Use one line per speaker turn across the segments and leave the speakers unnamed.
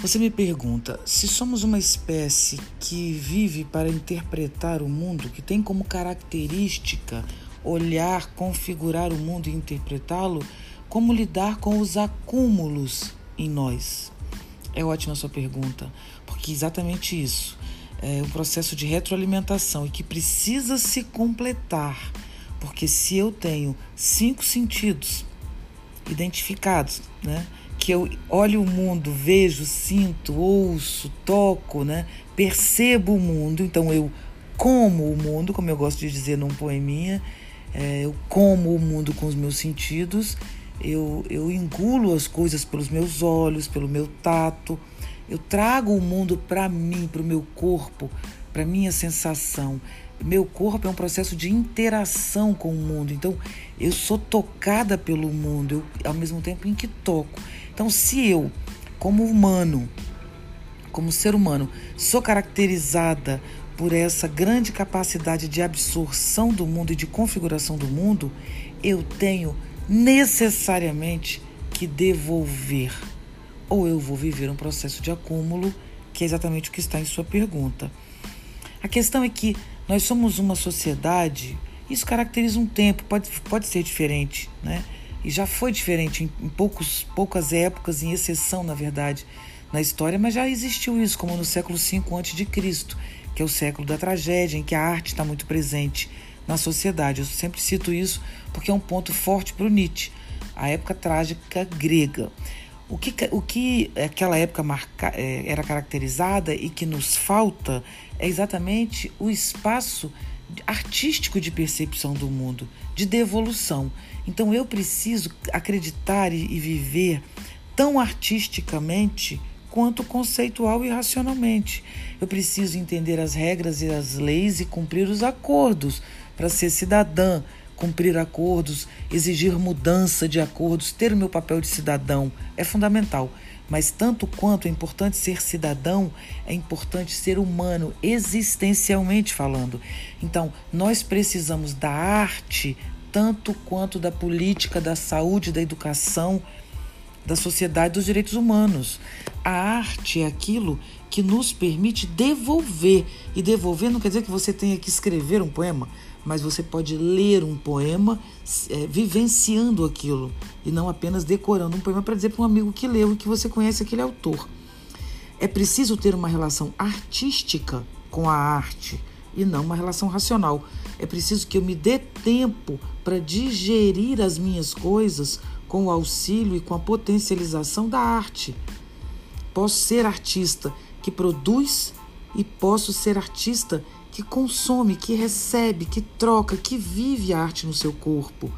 Você me pergunta: se somos uma espécie que vive para interpretar o mundo, que tem como característica olhar, configurar o mundo e interpretá-lo, como lidar com os acúmulos em nós? É ótima a sua pergunta, porque exatamente isso é um processo de retroalimentação e que precisa se completar, porque se eu tenho cinco sentidos identificados, né? Que eu olho o mundo, vejo, sinto, ouço, toco, né? percebo o mundo, então eu como o mundo, como eu gosto de dizer num poeminha, é, eu como o mundo com os meus sentidos, eu, eu engulo as coisas pelos meus olhos, pelo meu tato, eu trago o mundo para mim, para o meu corpo, para minha sensação. Meu corpo é um processo de interação com o mundo, então eu sou tocada pelo mundo, eu, ao mesmo tempo em que toco. Então, se eu, como humano, como ser humano, sou caracterizada por essa grande capacidade de absorção do mundo e de configuração do mundo, eu tenho necessariamente que devolver. Ou eu vou viver um processo de acúmulo, que é exatamente o que está em sua pergunta. A questão é que nós somos uma sociedade, isso caracteriza um tempo, pode, pode ser diferente, né? E já foi diferente em, poucos, poucas épocas, em exceção, na verdade, na história, mas já existiu isso, como no século V a.C., que é o século da tragédia, em que a arte está muito presente na sociedade. Eu sempre cito isso porque é um ponto forte para o Nietzsche, a época trágica grega. O que, o que aquela época marca, é, era caracterizada e que nos falta é exatamente o espaço artístico de percepção do mundo, de devolução. Então eu preciso acreditar e, viver tão artisticamente quanto conceitual e racionalmente. Eu preciso entender as regras e as leis e cumprir os acordos para ser cidadã, cumprir acordos, exigir mudança de acordos, ter o meu papel de cidadão é fundamental. Mas tanto quanto é importante ser cidadão, é importante ser humano, existencialmente falando. Então, nós precisamos da arte tanto quanto da política, da saúde, da educação, da sociedade, dos direitos humanos. A arte é aquilo que nos permite devolver. E devolver não quer dizer que você tenha que escrever um poema, mas você pode ler um poema é, vivenciando aquilo e não apenas decorando um poema para dizer para um amigo que leu e que você conhece aquele autor. É preciso ter uma relação artística com a arte e não uma relação racional. É preciso que eu me dê tempo para digerir as minhas coisas com o auxílio e com a potencialização da arte. Posso ser artista que produz e posso ser artista que consome, que recebe, que troca, que vive a arte no seu corpo.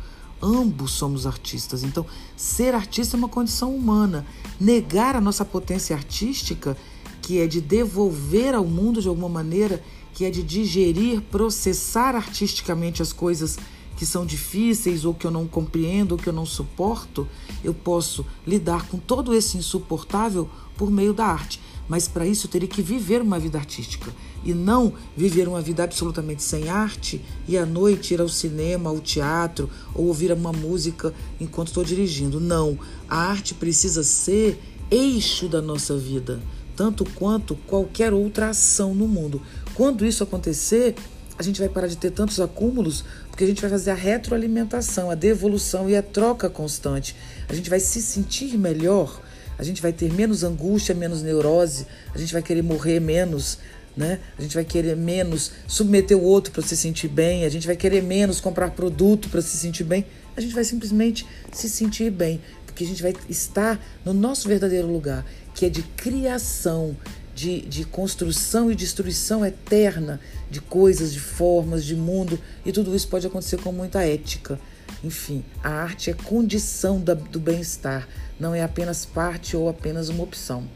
Ambos somos artistas. Então, ser artista é uma condição humana. Negar a nossa potência artística, que é de devolver ao mundo de alguma maneira que é de digerir, processar artisticamente as coisas que são difíceis ou que eu não compreendo ou que eu não suporto, eu posso lidar com todo esse insuportável por meio da arte. Mas para isso eu teria que viver uma vida artística e não viver uma vida absolutamente sem arte e à noite ir ao cinema, ao teatro ou ouvir uma música enquanto estou dirigindo. Não, a arte precisa ser eixo da nossa vida, tanto quanto qualquer outra ação no mundo. Quando isso acontecer, a gente vai parar de ter tantos acúmulos, porque a gente vai fazer a retroalimentação, a devolução e a troca constante. A gente vai se sentir melhor, a gente vai ter menos angústia, menos neurose, a gente vai querer morrer menos, né? A gente vai querer menos submeter o outro para se sentir bem, a gente vai querer menos comprar produto para se sentir bem. A gente vai simplesmente se sentir bem, porque a gente vai estar no nosso verdadeiro lugar, que é de criação, de, de construção e destruição eterna de coisas, de formas, de mundo, e tudo isso pode acontecer com muita ética. Enfim, a arte é condição da, do bem-estar, não é apenas parte ou apenas uma opção.